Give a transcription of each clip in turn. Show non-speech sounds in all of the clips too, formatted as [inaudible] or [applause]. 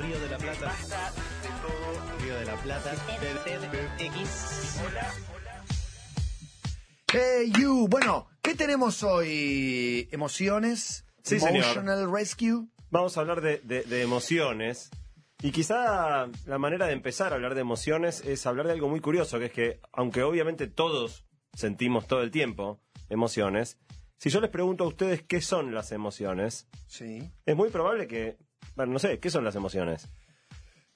Río de la Plata. Río de la Plata. X. Hey you, bueno, ¿qué tenemos hoy? ¿Emociones? Sí, señor. Emotional Rescue. Vamos a hablar de, de- de emociones. Y quizá la manera de empezar a hablar de emociones es hablar de algo muy curioso, que es que, aunque obviamente todos sentimos todo el tiempo emociones, si yo les pregunto a ustedes qué son las emociones, Sí. es muy probable que, bueno, no sé, ¿qué son las emociones?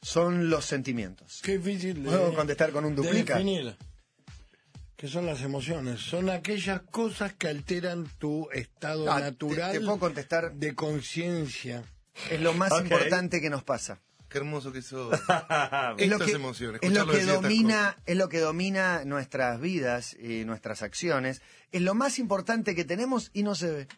Son los sentimientos. Qué difícil de, ¿Puedo contestar con un duplica? definir. ¿Qué son las emociones? Son aquellas cosas que alteran tu estado Ah, te- natural te puedo contestar. de conciencia. Es lo más importante que nos pasa. Qué hermoso que sos. [laughs] Es lo que, emociones, es lo que domina, es lo que domina nuestras vidas y nuestras acciones. Es lo más importante que tenemos y no se ve.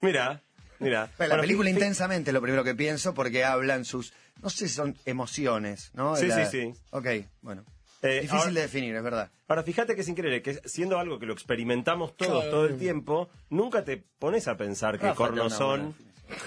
Mira, mira. La Bueno, película intensamente es lo primero que pienso porque hablan sus, no sé si son emociones, ¿no? Sí, La- sí, sí. Ok, bueno. Eh, Difícil ahora- de definir, es verdad. Ahora, fíjate que es increíble, que siendo algo que lo experimentamos todos Claro. todo el tiempo, nunca te pones a pensar que cornos son.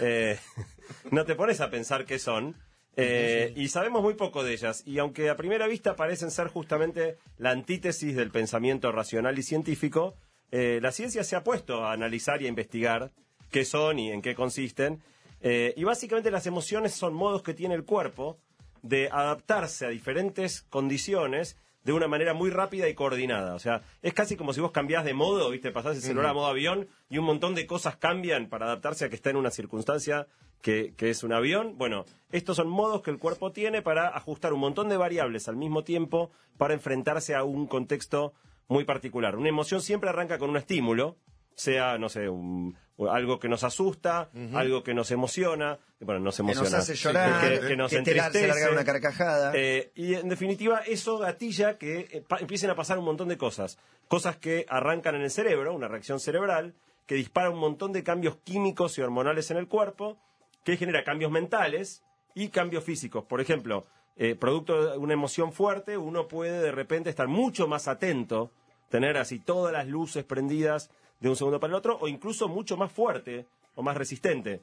eh, [laughs] no te pones a pensar qué son. eh, y sabemos muy poco de ellas. Y aunque a primera vista parecen ser justamente la antítesis del pensamiento racional y científico, la ciencia se ha puesto a analizar y a investigar qué son y en qué consisten. Eh, y básicamente las emociones son modos que tiene el cuerpo de adaptarse a diferentes condiciones de una manera muy rápida y coordinada. O sea, es casi como si vos cambiás de modo, ¿viste? Pasás el celular a modo avión y un montón de cosas cambian para adaptarse a que está en una circunstancia que, que es un avión. Bueno, estos son modos que el cuerpo tiene para ajustar un montón de variables al mismo tiempo para enfrentarse a un contexto muy particular. Una emoción siempre arranca con un estímulo, sea, no sé, un- algo que nos asusta, algo que nos emociona, bueno, nos Que emociona. nos hace llorar, que, que, que nos te la- se entristece. larga una carcajada. Eh, y en definitiva, eso gatilla que eh, pa- empiecen a pasar un montón de cosas. Cosas que arrancan en el cerebro, una reacción cerebral, que dispara un montón de cambios químicos y hormonales en el cuerpo, que genera cambios mentales y cambios físicos. Por ejemplo, eh, producto de una emoción fuerte, uno puede de repente estar mucho más atento, tener así todas las luces prendidas de un segundo para el otro, o incluso mucho más fuerte o más resistente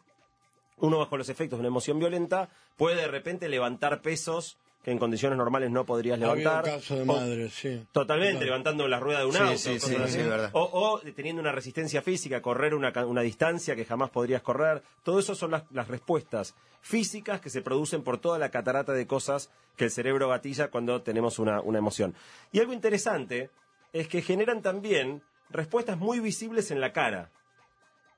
uno bajo los efectos de una emoción violenta puede de repente levantar pesos que en condiciones normales no podrías Había un levantar. caso de O- madre, sí. Totalmente, Claro. levantando la rueda de un Sí, auto. sí, sí, sí, verdad. O, o teniendo una resistencia física, correr una, ca- una distancia que jamás podrías correr. Todo eso son las, las respuestas físicas que se producen por toda la catarata de cosas que el cerebro gatilla cuando tenemos una, una emoción. Y algo interesante es que generan también respuestas muy visibles en la cara.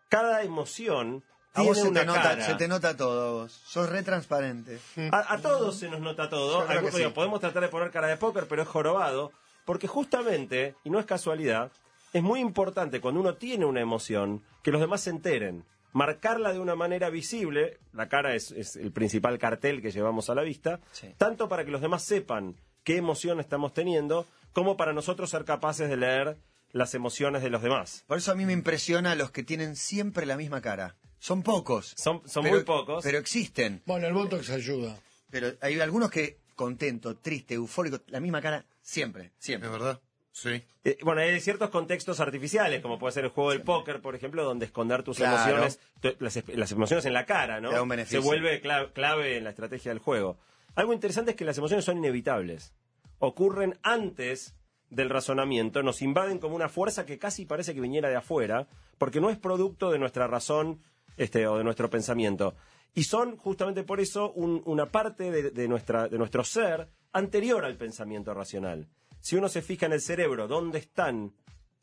Cada emoción a vos se una te, nota, cara. se te nota todo, vos. Sos re transparente. A, a todos se nos nota todo. Digo. Podemos tratar de poner cara de póker, pero es jorobado. Porque justamente, y no es casualidad, es muy importante cuando uno tiene una emoción que los demás se enteren. Marcarla de una manera visible, la cara es, es el principal cartel que llevamos a la vista, Sí. tanto para que los demás sepan qué emoción estamos teniendo, como para nosotros ser capaces de leer las emociones de los demás. Por eso a mí me impresiona los que tienen siempre la misma cara. Son pocos. Son, son pero- muy pocos. Pero existen. Bueno, el Botox ayuda. Pero hay algunos que contento, triste, eufórico, la misma cara siempre, siempre. ¿Es verdad? Sí. Eh, bueno, hay ciertos contextos artificiales, como puede ser el juego del póker, por ejemplo, donde esconder tus Claro. emociones, tu- las, las emociones en la cara, ¿no? Te da un beneficio. Se vuelve cla- clave en la estrategia del juego. Algo interesante es que las emociones son inevitables. Ocurren antes del razonamiento, nos invaden como una fuerza que casi parece que viniera de afuera, porque no es producto de nuestra razón este, o de nuestro pensamiento. Y son justamente por eso un- una parte de, de nuestra, de nuestro ser anterior al pensamiento racional. Si uno se fija en el cerebro, dónde están,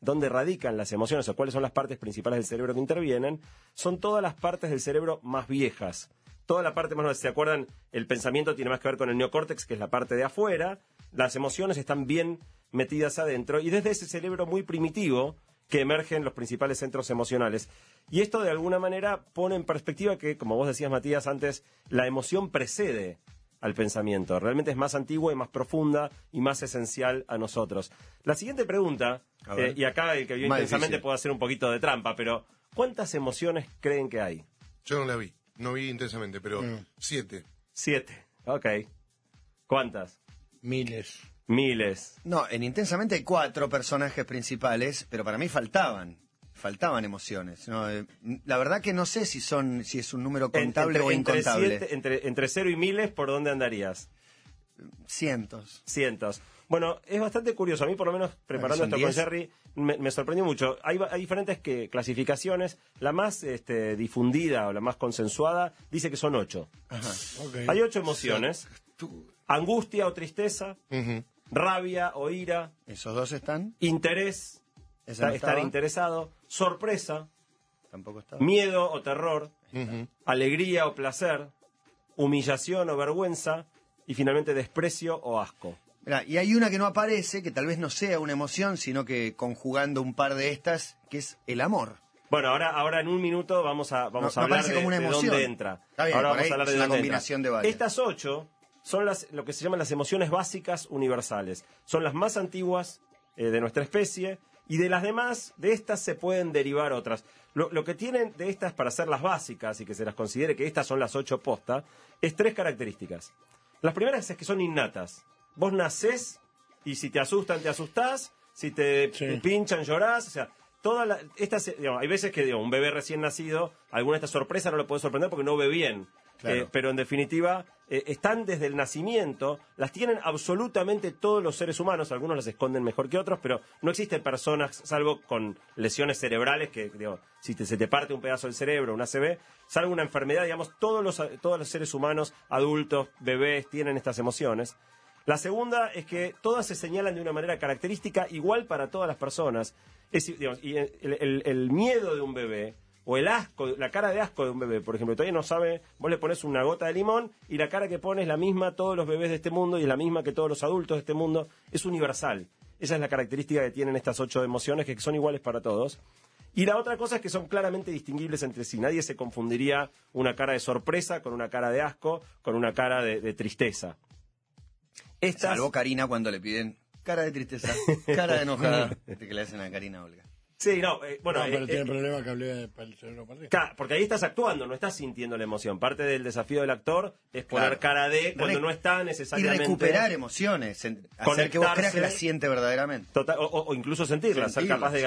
dónde radican las emociones o cuáles son las partes principales del cerebro que intervienen, son todas las partes del cerebro más viejas. Toda la parte más, ¿se acuerdan? El pensamiento tiene más que ver con el neocórtex, que es la parte de afuera. Las emociones están bien metidas adentro. Y desde ese cerebro muy primitivo que emergen los principales centros emocionales. Y esto de alguna manera pone en perspectiva que, como vos decías, Matías, antes, la emoción precede al pensamiento. Realmente es más antigua y más profunda y más esencial a nosotros. La siguiente pregunta, eh, y acá el que vio Más intensamente difícil. puede hacer un poquito de trampa, pero ¿cuántas emociones creen que hay? Yo no la vi. No vi intensamente, pero Mm. siete. Siete. Ok. ¿Cuántas? Miles. Miles. No, en Intensamente hay cuatro personajes principales, pero para mí faltaban. faltaban emociones. ¿no? Eh, La verdad que no sé si son si es un número contable o entre, incontable. siete- entre, entre cero y miles, ¿por dónde andarías? Cientos. Cientos. Bueno, es bastante curioso. A mí, por lo menos, preparando esto con 10. Jerry, me, me sorprendió mucho. Hay, diferentes que, clasificaciones. La más este, difundida o la más consensuada dice que son ocho. Ok. Hay ocho emociones. Angustia o tristeza, rabia o ira, Esos dos están. interés, no estar interesado, sorpresa, Tampoco estaba. miedo o terror, alegría o placer, humillación o vergüenza y finalmente desprecio o asco. Mirá, y hay una que no aparece, que tal vez no sea una emoción, sino que conjugando un par de estas, que es el amor. Bueno, ahora, ahora en un minuto vamos a, vamos No- a hablar de, como una de emoción. dónde entra. Está bien, ahora vamos ahí a hablar de dónde combinación entra. de varias. Estas ocho son las, lo que se llaman las emociones básicas universales. Son las más antiguas eh, de nuestra especie y de las demás, de estas se pueden derivar otras. Lo, lo que tienen de estas para ser las básicas y que se las considere que estas son las ocho posta, es tres características. Las primeras es que son innatas. Vos nacés y si te asustan, te asustás, si te Sí. pinchan, llorás, o sea, todas las, digamos, hay veces que digo, un bebé recién nacido, alguna de estas sorpresas no lo puede sorprender porque no ve bien. Claro. Eh, pero en definitiva, eh, están desde el nacimiento, las tienen absolutamente todos los seres humanos, algunos las esconden mejor que otros, pero no existen personas, salvo con lesiones cerebrales, que digo, si te- se te parte un pedazo del cerebro, una ACV, salvo una enfermedad, digamos, todos los, todos los seres humanos, adultos, bebés, tienen estas emociones. La segunda es que todas se señalan de una manera característica igual para todas las personas. Es, decir, digamos, y el, el- el miedo de un bebé o el asco, la cara de asco de un bebé, por ejemplo, todavía no sabe, vos le pones una gota de limón y la cara que pone es la misma a todos los bebés de este mundo y es la misma que todos los adultos de este mundo, es universal. Esa es la característica que tienen estas ocho emociones, que son iguales para todos. Y la otra cosa es que son claramente distinguibles entre sí. Nadie se confundiría una cara de sorpresa con una cara de asco, con una cara de, de tristeza. Estas, Salvo Karina cuando le piden cara de tristeza, cara de enojada, [laughs] este que le hacen a Karina Olga. Sí, no, eh, bueno, no, pero eh, tiene eh, problema que hablé de- para el cerebro para arriba. Claro, porque ahí estás actuando, no estás sintiendo la emoción. Parte del desafío del actor es poner Claro. cara de cuando Re- no está Y necesariamente. recuperar emociones, hacer que vos creas que las siente verdaderamente. Total- o, incluso sentirlas, ser capaz de sí.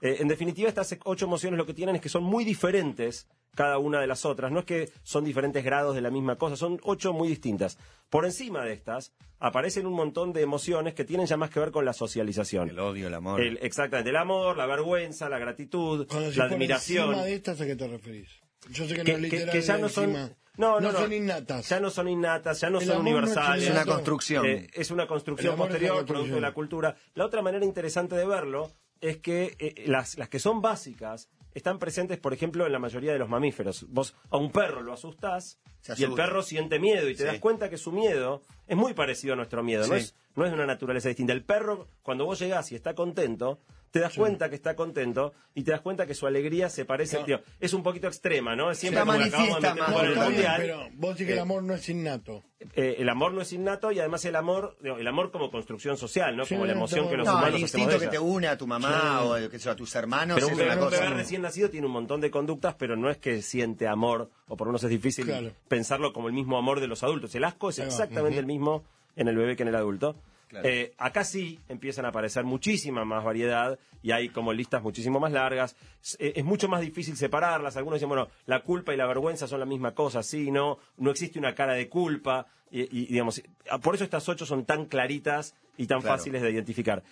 Eh, en definitiva, estas ocho emociones lo que tienen es que son muy diferentes cada una de las otras. No es que son diferentes grados de la misma cosa, son ocho muy distintas. Por encima de estas aparecen un montón de emociones que tienen ya más que ver con la socialización. El odio, el amor. El- exactamente, el amor, la vergüenza, la gratitud, Cuando la admiración. encima de estas, ¿a qué te referís? Yo sé que, que, no es que- ya no son no, no, no. son innatas. ya no son innatas ya no El son amor no es universales es una construcción. Eh, es una construcción posterior producto de la cultura la otra manera interesante de verlo es que eh, las, las que son básicas están presentes, por ejemplo, en la mayoría de los mamíferos. Vos a un perro lo asustás y el perro siente miedo y te Sí. das cuenta que su miedo es muy parecido a nuestro miedo. No, es, no es de una naturaleza distinta. El perro, cuando vos llegás y está contento, te das cuenta que está contento y te das cuenta que su alegría se parece. No. tío, es un poquito extrema, ¿no? Siempre La como que acabamos de meter en el mundial. pero vos decís que el Eh, amor no es innato. eh, el amor no es innato y además el amor, digo, el amor como construcción social, ¿no? Sí, como la emoción que los No, el humanos hacemos instinto de que te une a tu mamá o sé yo, a tus hermanos Pero es un una bebé, un cosa. bebé recién nacido tiene un montón de conductas, pero no es que siente amor, o por lo menos es difícil Claro. pensarlo como el mismo amor de los adultos. El asco es exactamente el mismo en el bebé que en el adulto. Claro. Eh, acá sí empiezan a aparecer muchísima más variedad y hay como listas muchísimo más largas. Es, eh, es mucho más difícil separarlas. Algunos dicen, bueno, la culpa y la vergüenza son la misma cosa, sí, no, no existe una cara de culpa. Y, y, digamos, por eso estas ocho son tan claritas y tan Claro. fáciles de identificar.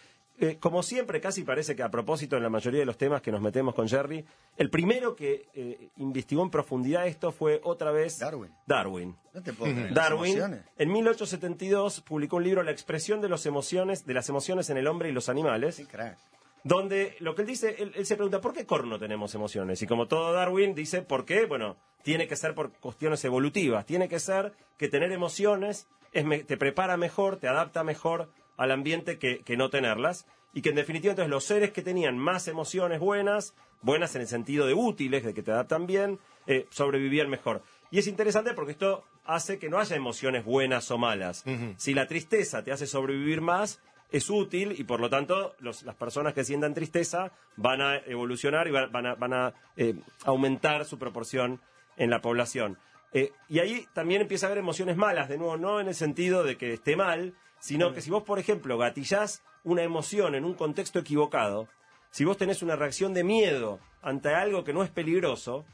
Eh, como siempre, casi parece que a propósito en la mayoría de los temas que nos metemos con Jerry, el primero que eh, investigó en profundidad esto fue otra vez Darwin. Darwin. No te puedo creer. las Darwin en 1872 publicó un libro La expresión de las emociones, de las emociones en el hombre y los animales, Sí, crack. donde lo que él dice, él, él se pregunta ¿por qué corno tenemos emociones? Y como todo Darwin dice, ¿por qué? Bueno, tiene que ser por cuestiones evolutivas, tiene que ser que tener emociones es me- te prepara mejor, te adapta mejor al ambiente que, que no tenerlas y que en definitiva entonces los seres que tenían más emociones buenas, buenas en el sentido de útiles, de que te adaptan bien, eh, sobrevivían mejor. Y es interesante porque esto hace que no haya emociones buenas o malas. Si la tristeza te hace sobrevivir más, es útil y por lo tanto los- las personas que sientan tristeza van a evolucionar y van, van a, van a, eh, aumentar su proporción en la población. Eh, y ahí también empieza a haber emociones malas, de nuevo, no en el sentido de que esté mal, sino que si vos, por ejemplo, gatillás una emoción en un contexto equivocado, si vos tenés una reacción de miedo ante algo que no es peligroso,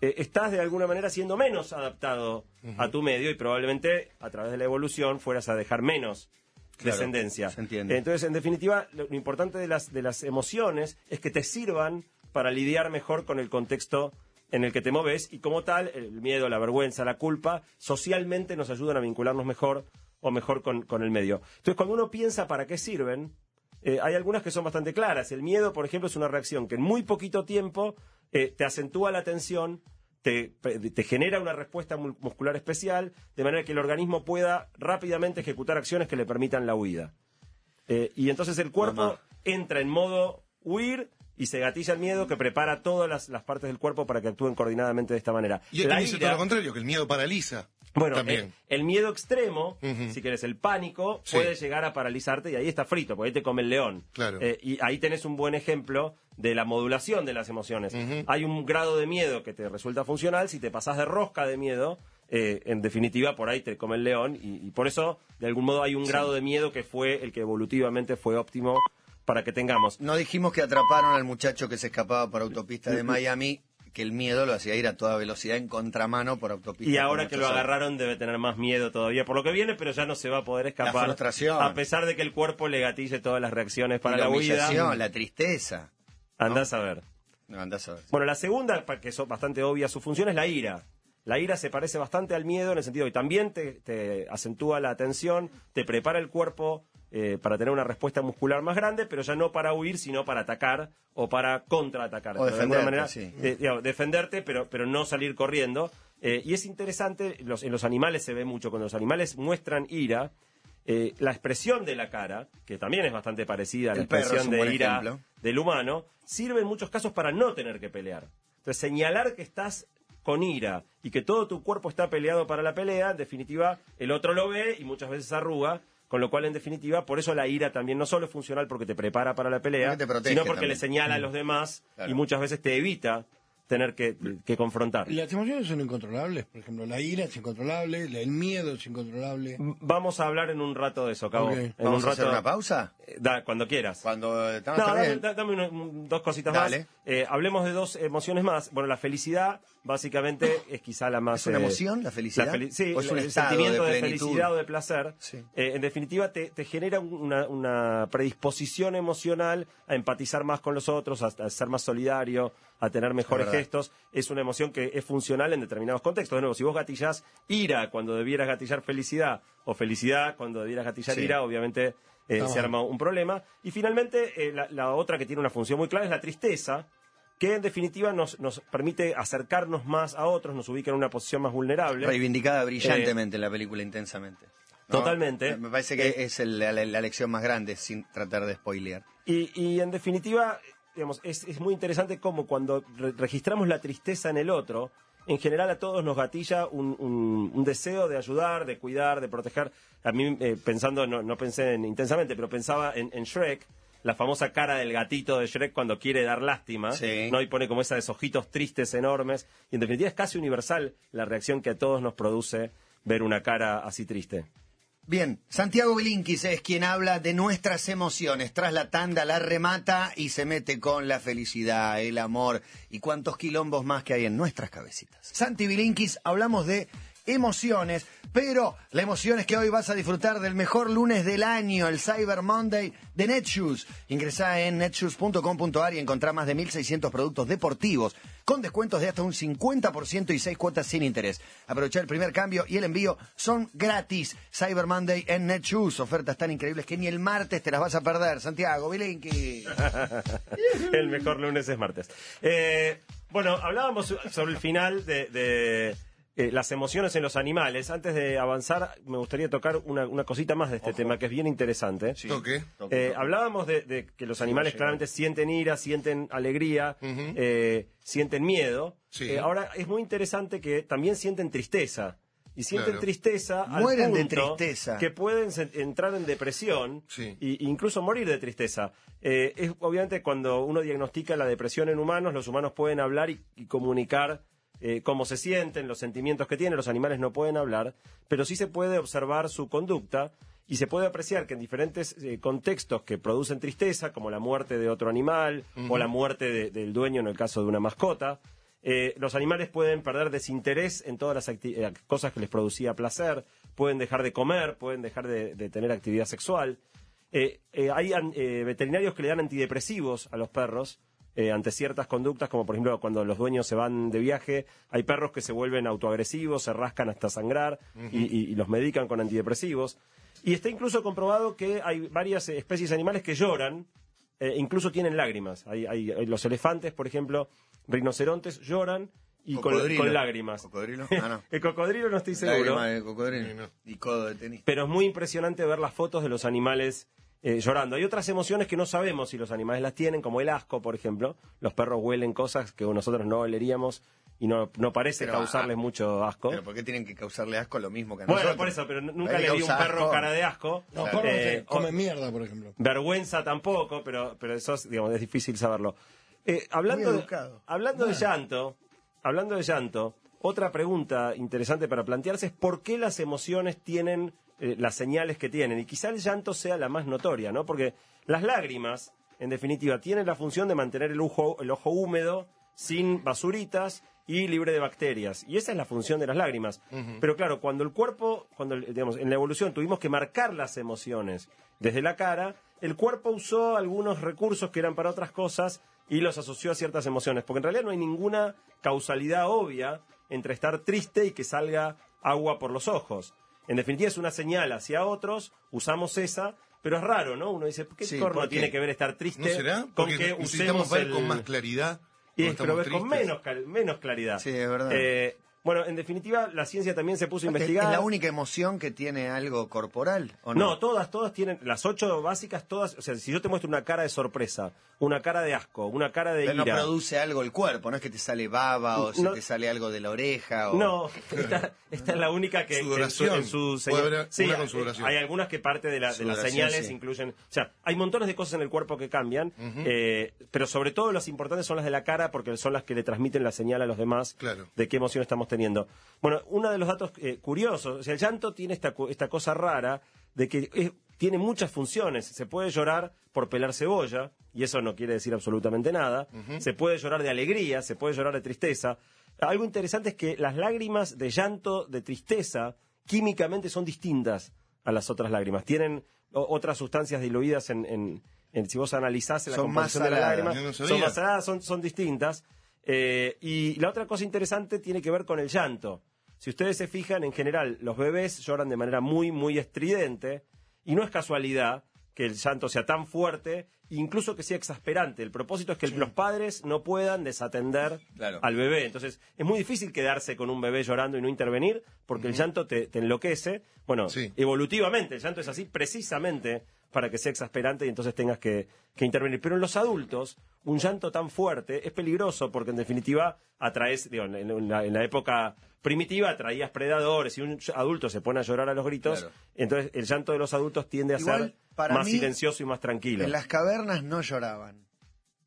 eh, estás de alguna manera siendo menos adaptado a tu medio y probablemente a través de la evolución fueras a dejar menos Claro, descendencia. se entiende. Entonces, en definitiva, lo, lo importante de las, de las emociones es que te sirvan para lidiar mejor con el contexto en el que te moves y como tal, el miedo, la vergüenza, la culpa, socialmente nos ayudan a vincularnos mejor o mejor con, con el medio. Entonces, cuando uno piensa para qué sirven, eh, hay algunas que son bastante claras. El miedo, por ejemplo, es una reacción que en muy poquito tiempo eh, te acentúa la tensión, te, te genera una respuesta mu- muscular especial, de manera que el organismo pueda rápidamente ejecutar acciones que le permitan la huida. Eh, y entonces el cuerpo Mamá. entra en modo huir y se gatilla el miedo que prepara todas las, las partes del cuerpo para que actúen coordinadamente de esta manera. Y él dice todo lo contrario, que el miedo paraliza. Bueno, eh, el miedo extremo, si querés, el pánico, Sí. puede llegar a paralizarte y ahí está frito, porque ahí te come el león. Claro. Eh, y ahí tenés un buen ejemplo de la modulación de las emociones. Hay un grado de miedo que te resulta funcional, si te pasás de rosca de miedo, eh, en definitiva, por ahí te come el león y, y por eso, de algún modo, hay un grado de miedo que fue el que evolutivamente fue óptimo para que tengamos. No dijimos que atraparon al muchacho que se escapaba por autopista de [laughs] Miami, que el miedo lo hacía ir a toda velocidad en contramano por autopista. Y ahora que lo agarraron debe tener más miedo todavía por lo que viene, pero ya no se va a poder escapar. frustración. A pesar de que el cuerpo le gatille todas las reacciones para Y la la, huida. la tristeza. Andás a ver. No, andás a ver. Bueno, la segunda, que es bastante obvia su función, es la ira. La ira se parece bastante al miedo en el sentido de que también te, te acentúa la atención, te prepara el cuerpo eh, para tener una respuesta muscular más grande, pero ya no para huir, sino para atacar o para contraatacar. O De alguna manera, sí. digamos, defenderte, pero, pero no salir corriendo. Eh, y es interesante, los- en los animales se ve mucho, cuando los animales muestran ira, eh, la expresión de la cara, que también es bastante parecida a la El expresión de ira ejemplo. del humano, sirve en muchos casos para no tener que pelear. Entonces, señalar que estás con ira y que todo tu cuerpo está peleado para la pelea, en definitiva, el otro lo ve y muchas veces arruga, con lo cual, en definitiva, por eso la ira también no solo es funcional porque te prepara para la pelea, Porque te protege sino porque también. le señala a los demás Claro. y muchas veces te evita tener que, que confrontar. Las emociones son incontrolables. Por ejemplo, la ira es incontrolable, la- el miedo es incontrolable. Vamos a hablar en un rato de eso, Cabo. Ok. En ¿Vamos un a hacer una pausa? Eh, Da, cuando quieras. Cuando estamos No, dame, dame uno- un- dos cositas Dale. más. Eh, hablemos de dos emociones más. Bueno, la felicidad, básicamente, es quizá la más... ¿Es una eh, emoción, la felicidad? feli- sí, ¿O es un el sentimiento de felicidad o de placer. Sí. Eh, en definitiva, te, te genera una, una predisposición emocional a empatizar más con los otros, a, a ser más solidario, a tener mejores gestos. Es una emoción que es funcional en determinados contextos. De nuevo, si vos gatillás ira cuando debieras gatillar felicidad, o felicidad cuando debieras gatillar Sí. ira, obviamente eh, se arma un problema. Y finalmente, eh, la, la otra que tiene una función muy clara es la tristeza, que en definitiva nos, nos permite acercarnos más a otros, nos ubica en una posición más vulnerable. Reivindicada brillantemente en la película Intensamente. ¿no? Totalmente. Me parece que es el- la, la lección más grande, sin tratar de spoilear. Y, y en definitiva, digamos, es, es muy interesante cómo cuando re- registramos la tristeza en el otro, en general a todos nos gatilla un, un- un deseo de ayudar, de cuidar, de proteger. A mí, eh, pensando, no, no pensé en intensamente, pero pensaba en, en Shrek, la famosa cara del gatito de Shrek cuando quiere dar lástima, Sí. ¿no? Y pone como esos ojitos tristes enormes. Y en definitiva es casi universal la reacción que a todos nos produce ver una cara así triste. Bien, Santiago Bilinkis es quien habla de nuestras emociones. Tras la tanda la remata y se mete con la felicidad, el amor y cuantos quilombos más que hay en nuestras cabecitas. Santi Bilinkis, hablamos de emociones, pero la emoción es que hoy vas a disfrutar del mejor lunes del año, el Cyber Monday de Netshoes. Ingresá en netshoes.com.ar y encontrá más de 1.600 productos deportivos con descuentos de hasta un 50% y 6 cuotas sin interés. Aprovechá el primer cambio y el envío son gratis. Cyber Monday en Netshoes. Ofertas tan increíbles que ni el martes te las vas a perder. Santiago, Bilinki. [laughs] el mejor lunes es martes. Eh, bueno, hablábamos sobre el final de, eh, las emociones en los animales. Antes de avanzar, me gustaría tocar una, una cosita más de este tema que es bien interesante. Toque. Eh, hablábamos de, de que los animales claramente sienten ira, sienten alegría, eh, sienten miedo. Sí. Eh, ahora es muy interesante que también sienten tristeza. Y sienten Claro. tristeza al Mueren de punto tristeza. que pueden entrar en depresión Sí. e incluso morir de tristeza. Eh, es obviamente cuando uno diagnostica la depresión en humanos, los humanos pueden hablar y, y comunicar eh, cómo se sienten, los sentimientos que tienen, los animales no pueden hablar, pero sí se puede observar su conducta y se puede apreciar que en diferentes eh, contextos que producen tristeza, como la muerte de otro animal o la muerte de- del dueño en el caso de una mascota, eh, los animales pueden perder desinterés en todas las eh, cosas que les producía placer, pueden dejar de comer, pueden dejar de, de tener actividad sexual. Hay veterinarios que le dan antidepresivos a los perros eh, ante ciertas conductas, como por ejemplo cuando los dueños se van de viaje, hay perros que se vuelven autoagresivos, se rascan hasta sangrar y, y- y los medican con antidepresivos. Y está incluso comprobado que hay varias eh, especies animales que lloran, eh, incluso tienen lágrimas. Hay, hay- hay- los elefantes, por ejemplo, rinocerontes lloran y con, lágrimas. ¿Cocodrilo? [laughs] Ah, no. El cocodrilo no estoy seguro. Lágrima de cocodrilo. No. Y codo de tenis. Pero es muy impresionante ver las fotos de los animales eh, llorando. Hay otras emociones que no sabemos si los animales las tienen, como el asco, por ejemplo. Los perros huelen cosas que nosotros no oleríamos y no, no parece Pero, causarles ah, mucho asco. Pero ¿por qué tienen que causarle asco lo mismo que a bueno, nosotros? por eso, pero nunca le vi un perro asco. cara de asco. No, Claro. perros Eh, que comen mierda, por ejemplo. Vergüenza tampoco, pero, pero eso es, digamos, es difícil saberlo. Eh, hablando de, hablando de llanto, hablando de llanto, otra pregunta interesante para plantearse es por qué las emociones tienen eh, las señales que tienen. Y quizá el llanto sea la más notoria, ¿no? Porque las lágrimas, en definitiva, tienen la función de mantener el ojo, el ojo húmedo, sin basuritas y libre de bacterias. Y esa es la función de las lágrimas. Pero claro, cuando el cuerpo, cuando digamos, en la evolución tuvimos que marcar las emociones desde la cara, el cuerpo usó algunos recursos que eran para otras cosas y los asoció a ciertas emociones. Porque en realidad no hay ninguna causalidad obvia entre estar triste y que salga agua por los ojos. En definitiva es una señal hacia otros, usamos esa, pero es raro, ¿no? Uno dice, ¿qué Sí, corno tiene que ver estar triste ¿No será? con Porque que usemos ver el... con más claridad. Y cuando pero ves con menos, menos claridad. Sí, es verdad. Eh, bueno, en definitiva, la ciencia también se puso a Es investigar. la única emoción que tiene algo corporal, ¿o no? No, todas, todas tienen, las ocho básicas, todas, o sea, si yo te muestro una cara de sorpresa, una cara de asco, una cara de Pero no produce algo el cuerpo, no es que te sale baba o se No. te sale algo de la oreja. O... No, esta, esta es la única que Sudoración. en su, en su Puede señal- haber Sí, una con hay- sudoración. Hay algunas que parte de, la- de las señales sí. incluyen, o sea, hay montones de cosas en el cuerpo que cambian, eh, pero sobre todo las importantes son las de la cara porque son las que le transmiten la señal a los demás Claro. de qué emoción estamos teniendo. Bueno, uno de los datos eh, curiosos, o sea, el llanto tiene esta, esta cosa rara de que es- tiene muchas funciones. Se puede llorar por pelar cebolla, y eso no quiere decir absolutamente nada. Se puede llorar de alegría, se puede llorar de tristeza. Algo interesante es que las lágrimas de llanto, de tristeza, químicamente son distintas a las otras lágrimas. Tienen otras sustancias diluidas en, en- en- si vos analizás la Son más composición de las lágrimas, no son más saladas, son, son distintas. Eh, y la otra cosa interesante tiene que ver con el llanto. Si ustedes se fijan, en general, los bebés lloran de manera muy, muy estridente, y no es casualidad que el llanto sea tan fuerte, incluso que sea exasperante. El propósito es que los padres no puedan desatender Claro. al bebé. Entonces, es muy difícil quedarse con un bebé llorando y no intervenir, porque el llanto te, te enloquece. Bueno, Sí. evolutivamente, el llanto es así precisamente para que sea exasperante y entonces tengas que, que intervenir. Pero en los adultos, un llanto tan fuerte es peligroso porque en definitiva atraes, digo, en, en la, en la época primitiva atraías predadores y un adulto se pone a llorar a los gritos, Claro. entonces el llanto de los adultos tiende a Igual, ser para más mí, silencioso y más tranquilo. En las cavernas no lloraban.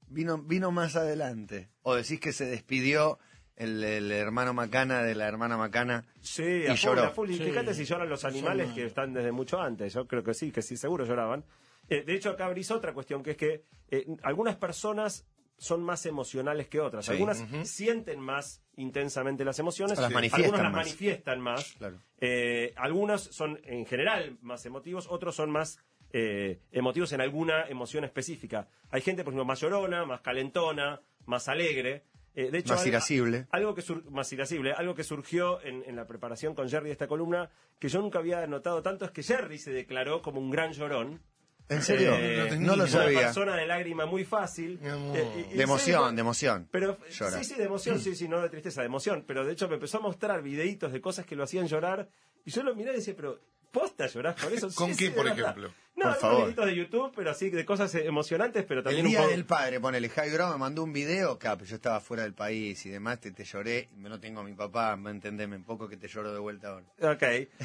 Vino, vino más adelante. O decís que se despidió el, el hermano Macana de la hermana Macana. Sí, y a full, lloró. a full. Y Sí. fíjate si lloran los animales Son- que están desde mucho antes. Yo creo que sí, que sí, seguro lloraban. Eh, de hecho, acá abrís otra cuestión, que es que eh, algunas personas son más emocionales que otras. Sí. Algunas sienten más intensamente las emociones. Las algunas las más. manifiestan más. Claro. Eh, algunos son en general más emotivos, otros son más eh, emotivos en alguna emoción específica. Hay gente, por ejemplo, más llorona, más calentona, más alegre. Eh, de hecho, Más irascible. algo que sur- más irascible, algo que surgió en, en la preparación con Jerry de esta columna, que yo nunca había notado tanto, es que Jerry se declaró como un gran llorón. ¿En serio? Eh, no no lo idea. Una sabía. persona de lágrima muy fácil. Amor. Eh, De emoción, de emoción. Pero Llora. sí, sí, de emoción, sí, sí, no de tristeza, de emoción. Pero de hecho me empezó a mostrar videitos de cosas que lo hacían llorar. Y yo lo miré y decía, pero posta llorás por eso. ¿Con Sí, qué, sí, por verdad. No, por algunos favor. videitos de YouTube, pero así de cosas emocionantes, pero El también un día poco... del padre, ponele, Javi Grau me mandó un video, cap, yo estaba fuera del país y demás, te, te lloré, no tengo a mi papá, me entendeme un poco que te lloro de vuelta ahora. Ok.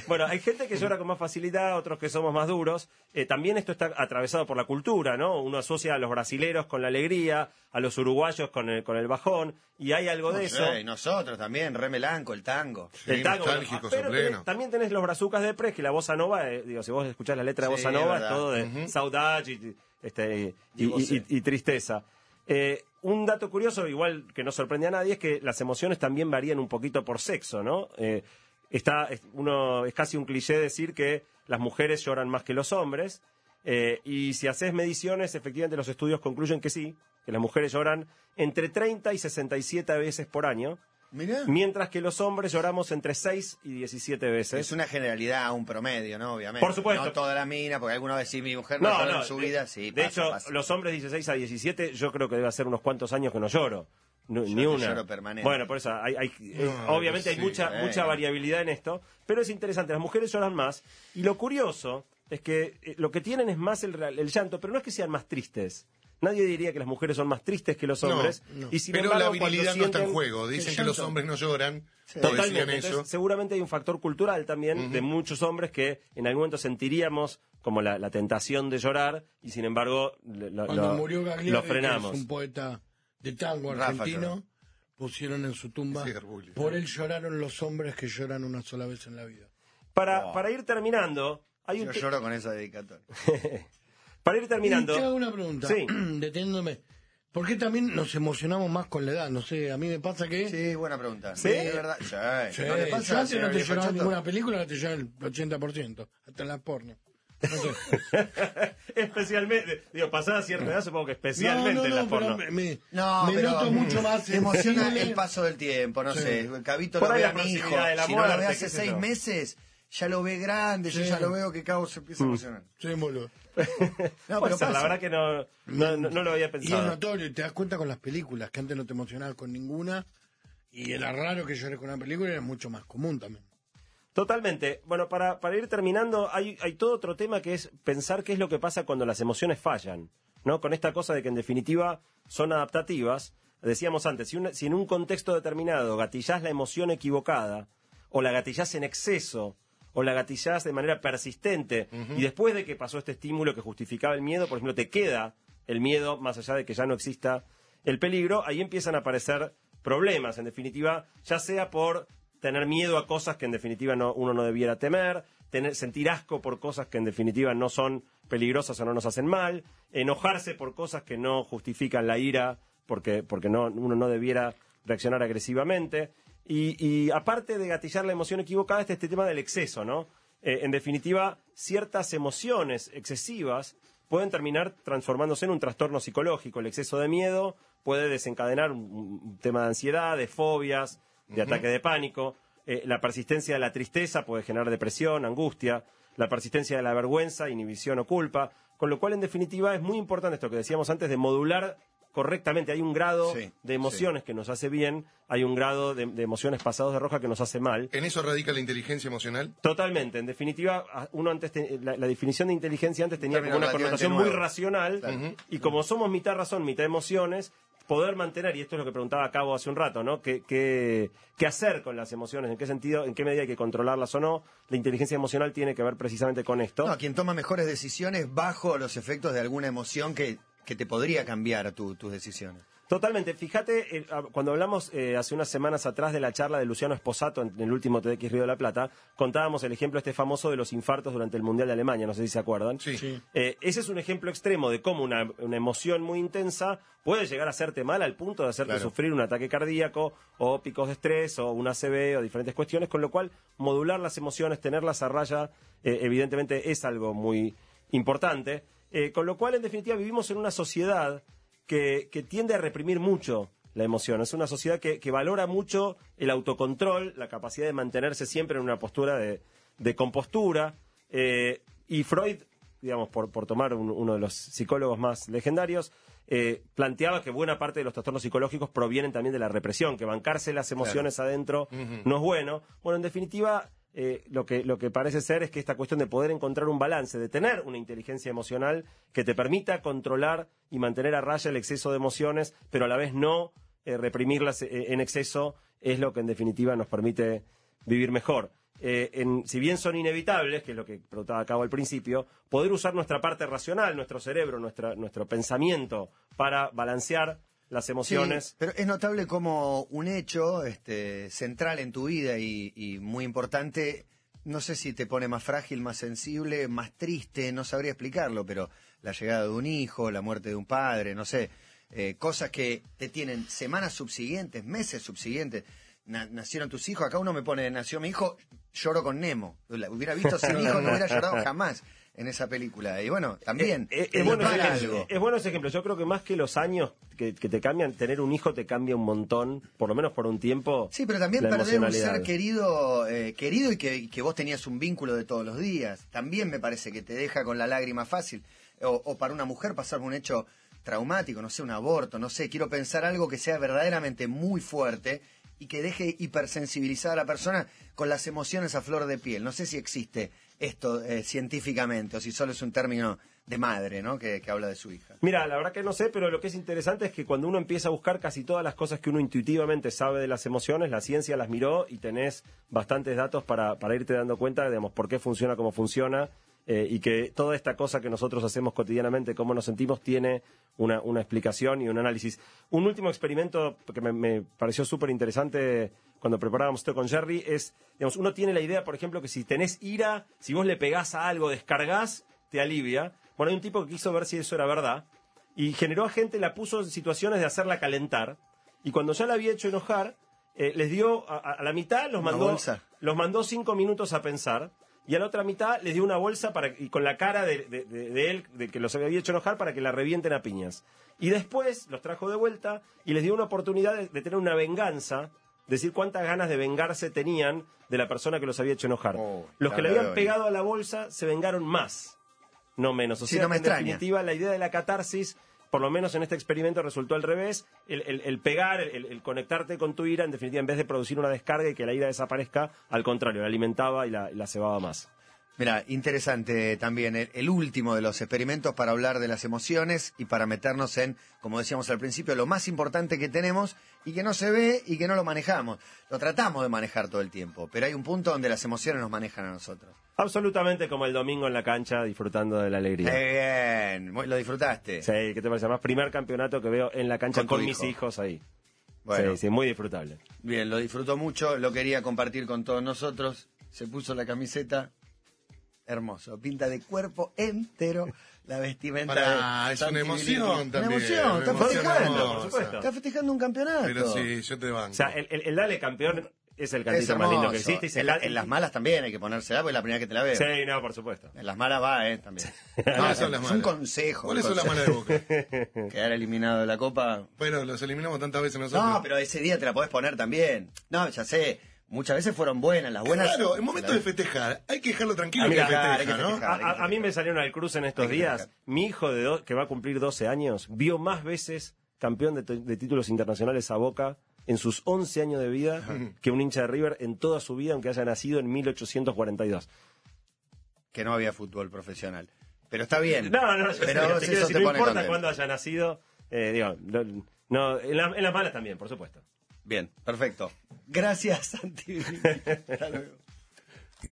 Bueno, hay gente que llora con más facilidad, otros que somos más duros. Eh, también esto está atravesado por la cultura, ¿no? Uno asocia a los brasileros con la alegría, a los uruguayos con el, con el bajón, y hay algo de eso. y nosotros también, re melanco, el tango. Sí, tango, nostálgicos pero a pleno. tenés- también tenés los brazucas de Pres, que la bossa nova, eh, digo, si vos escuchás la letra de Sí, bossa nova, todo de saudade y, este, y, y- y tristeza. Eh, un dato curioso, igual que no sorprende a nadie, es que las emociones también varían un poquito por sexo, ¿no? Eh, está, es, uno, es casi un cliché decir que las mujeres lloran más que los hombres, eh, y si haces mediciones, efectivamente los estudios concluyen que sí, que las mujeres lloran entre 30 y 67 veces por año, Mirá. mientras que los hombres lloramos entre 6 y 17 veces. Es una generalidad, un promedio, ¿no? Obviamente. Por supuesto. No toda la mina, porque alguna vez sí mi mujer no, lloró en su de- vida, sí. De pasa, hecho, pasa. los hombres 16 a 17, yo creo que debe hacer unos cuantos años que no lloro. No- Yo ni una. lloro permanente. Bueno, por eso, hay, hay- eh, No, obviamente hay mucha, mucha variabilidad en esto, pero es interesante, las mujeres lloran más, y lo curioso es que eh, lo que tienen es más el, el llanto, pero no es que sean más tristes. Nadie diría que las mujeres son más tristes que los hombres. no. Y sin Pero embargo, la virilidad no está en juego. Dicen que los hombres no lloran. Totalmente. eso. Entonces, seguramente hay un factor cultural también de muchos hombres que en algún momento sentiríamos como la, la tentación de llorar y sin embargo lo, Cuando lo- murió Gagliardi, lo que frenamos. es un poeta de tango argentino, pusieron en su tumba, por él lloraron los hombres que lloran una sola vez en la vida. Para, Wow. para ir terminando, hay un Yo te- lloro con esa dedicatoria. [laughs] para ir terminando. Y te hago una pregunta, Sí. [clears throat] deteniéndome. ¿Por qué también nos emocionamos más con la edad? No sé, a mí me pasa que... Sí, buena pregunta. ¿Sí? Es verdad. Sí. Sí, ¿No le yo pasa, antes señor no te lloraba ninguna película, ahora te lloraba el 80%, hasta en la porno. No sé. [laughs] especialmente, digo, pasada cierta edad, supongo que especialmente no, no, en la no, porno. pero me, No, me pero noto mucho más te emociona sensible. el paso del tiempo, no Sí. sé. El Cabito Por lo ve a mi hijo. de Si no lo ve hace seis yo. meses, ya lo ve grande, yo Sí. ya lo veo que Cabo se empieza a emocionar. Sí, boludo. [laughs] No, pero ser, la verdad que no, no, no- no lo había Y es pensado. notorio, y te das cuenta con las películas, que antes no te emocionabas con ninguna, y era raro que llores con una película, era mucho más común también. Totalmente. Bueno, para, para ir terminando, hay, hay todo otro tema que es pensar qué es lo que pasa cuando las emociones fallan, ¿no? Con esta cosa de que en definitiva son adaptativas. Decíamos antes, si, una- si en un contexto determinado gatillás la emoción equivocada, o la gatillás en exceso, o la gatillás de manera persistente, y después de que pasó este estímulo que justificaba el miedo, por ejemplo, te queda el miedo, más allá de que ya no exista el peligro, ahí empiezan a aparecer problemas, en definitiva, ya sea por tener miedo a cosas que en definitiva no, uno no debiera temer, tener, sentir asco por cosas que en definitiva no son peligrosas o no nos hacen mal, enojarse por cosas que no justifican la ira porque, porque no, uno no debiera reaccionar agresivamente. Y, y aparte de gatillar la emoción equivocada, está este tema del exceso, ¿no? Eh, en definitiva, ciertas emociones excesivas pueden terminar transformándose en un trastorno psicológico. El exceso de miedo puede desencadenar un, un tema de ansiedad, de fobias, de ataque de pánico. Eh, la persistencia de la tristeza puede generar depresión, angustia. La persistencia de la vergüenza, inhibición o culpa. Con lo cual, en definitiva, es muy importante esto que decíamos antes de modular correctamente. Hay un grado Sí, de emociones que nos hace bien, hay un grado de, de emociones pasados de roja que nos hace mal. ¿En eso radica la inteligencia emocional? Totalmente. En definitiva, a- uno antes te- la, la definición de inteligencia antes tenía como una connotación muy racional Claro. y como somos mitad razón, mitad emociones, poder mantener, y esto es lo que preguntaba Cabo hace un rato, ¿no? ¿Qué, qué, qué hacer con las emociones? ¿En qué sentido, en qué medida hay que controlarlas o no? La inteligencia emocional tiene que ver precisamente con esto. No, quien toma mejores decisiones bajo los efectos de alguna emoción que, que te podría cambiar tu- tus decisiones. Totalmente. Fíjate, eh, a- cuando hablamos eh, hace unas semanas atrás de la charla de Luciano Esposato en, en el último TX Río de la Plata, contábamos el ejemplo este famoso de los infartos durante el Mundial de Alemania, no sé si se acuerdan. Sí. Sí. Eh, ese es un ejemplo extremo de cómo una, una emoción muy intensa puede llegar a hacerte mal al punto de hacerte Claro. sufrir un ataque cardíaco o picos de estrés o un ACV o diferentes cuestiones, con lo cual modular las emociones, tenerlas a raya, eh, evidentemente es algo muy importante. Eh, con lo cual, en definitiva, vivimos en una sociedad que, que tiende a reprimir mucho la emoción. Es una sociedad que, que valora mucho el autocontrol, la capacidad de mantenerse siempre en una postura de, de compostura. Eh, y Freud, digamos, por, por tomar un- uno de los psicólogos más legendarios, eh, planteaba que buena parte de los trastornos psicológicos provienen también de la represión, que bancarse las emociones adentro no es bueno. Bueno, en definitiva, eh, lo, que, lo que parece ser es que esta cuestión de poder encontrar un balance, de tener una inteligencia emocional que te permita controlar y mantener a raya el exceso de emociones, pero a la vez no eh, reprimirlas eh, en exceso, es lo que en definitiva nos permite vivir mejor. Si bien son inevitables, que es lo que preguntaba a cabo al principio, poder usar nuestra parte racional, nuestro cerebro, nuestra, nuestro pensamiento para balancear las emociones. Sí, pero es notable como un hecho este, central en tu vida y, y muy importante, no sé si te pone más frágil, más sensible, más triste, no sabría explicarlo, pero la llegada de un hijo, la muerte de un padre, no sé, eh, cosas que te tienen semanas subsiguientes, meses subsiguientes. Na- nacieron tus hijos, acá uno me pone, nació mi hijo, lloro con Nemo. La hubiera visto sin [laughs] hijo, no hubiera llorado jamás en esa película. Y bueno, también, Eh, eh, te es, bueno ese algo. es bueno ese ejemplo. Yo creo que más que los años que, que te cambian, tener un hijo te cambia un montón, por lo menos por un tiempo. Sí, pero también perder un ser querido, eh, querido y que, que vos tenías un vínculo de todos los días. También me parece que te deja con la lágrima fácil. O, o para una mujer pasar un hecho traumático, no sé, un aborto, no sé, quiero pensar algo que sea verdaderamente muy fuerte y que deje hipersensibilizada a la persona con las emociones a flor de piel. No sé si existe esto eh, científicamente o si solo es un término de madre, ¿no? Que, que habla de su hija. Mira, la verdad que no sé, pero lo que es interesante es que cuando uno empieza a buscar casi todas las cosas que uno intuitivamente sabe de las emociones, la ciencia las miró y tenés bastantes datos para, para irte dando cuenta, digamos, por qué funciona como funciona eh, y que toda esta cosa que nosotros hacemos cotidianamente, cómo nos sentimos, tiene una, una explicación y un análisis. Un último experimento que me, me pareció súper interesante cuando preparábamos esto con Jerry es, digamos, uno tiene la idea, por ejemplo, que si tenés ira, si vos le pegás a algo, descargás, te alivia. Bueno, hay un tipo que quiso ver si eso era verdad y generó a gente, la puso en situaciones de hacerla calentar y cuando ya la había hecho enojar, eh, les dio a, a la mitad, los mandó, los mandó cinco minutos a pensar y a la otra mitad les dio una bolsa para, y con la cara de, de- de- de él, de que los había hecho enojar, para que la revienten a piñas. Y después los trajo de vuelta y les dio una oportunidad de, tener una venganza, decir cuántas ganas de vengarse tenían de la persona que los había hecho enojar. Oh, los que le habían pegado a la bolsa se vengaron más, no menos. O Sí, sea, no me en extraña. definitiva, la idea de la catarsis, por lo menos en este experimento, resultó al revés. El, el- el pegar, el, conectarte con tu ira, en definitiva, en vez de producir una descarga y que la ira desaparezca, al contrario, la alimentaba y la, y la cebaba más. Mira, interesante también el, el último de los experimentos para hablar de las emociones y para meternos en, como decíamos al principio, lo más importante que tenemos y que no se ve y que no lo manejamos. Lo tratamos de manejar todo el tiempo, pero hay un punto donde las emociones nos manejan a nosotros. Absolutamente como el domingo en la cancha, disfrutando de la alegría. Eh, bien, lo disfrutaste. Sí, ¿qué te parece? Más primer campeonato que veo en la cancha Con mis hijo. hijos ahí. Bueno. Sí, sí, muy disfrutable. Bien, lo disfrutó mucho, lo quería compartir con todos nosotros. Se puso la camiseta, hermoso, pinta de cuerpo entero la vestimenta. Pará, de es una emoción también, Una emoción, una está emoción festejando. hermosa. por supuesto. Está festejando un campeonato. Pero sí, yo te banco. O sea, el, el- el Dale Campeón es el Es cantito más lindo que existe. Y se en, las malas también hay que ponérsela, porque es la primera vez que te la veo. Sí, no, por supuesto. En las malas va, ¿eh? También. ¿Cuáles [laughs] son las es un consejo. ¿Cuáles son las malas de Boca? [laughs] Quedar eliminado de la Copa. Bueno, los eliminamos tantas veces nosotros. No, pero ese día te la podés poner también. No, ya sé. Muchas veces fueron buenas. Las buenas. Claro, en momento de festejar, hay que dejarlo tranquilo que festeja, hay que ¿no? festejar. A, a- a mí me salieron al cruce en estos días. Mi hijo, de do- que va a cumplir 12 años, vio más veces campeón de, títulos internacionales a Boca en sus 11 años de vida que un hincha de River en toda su vida, aunque haya nacido en 1842. Que no había fútbol profesional. Pero está bien. No, no, te decir, te no pone importa cuándo haya nacido, eh, digo, no, no, en, la- en las malas también, por supuesto. Bien, perfecto. Gracias, [laughs] Santi. Hasta luego.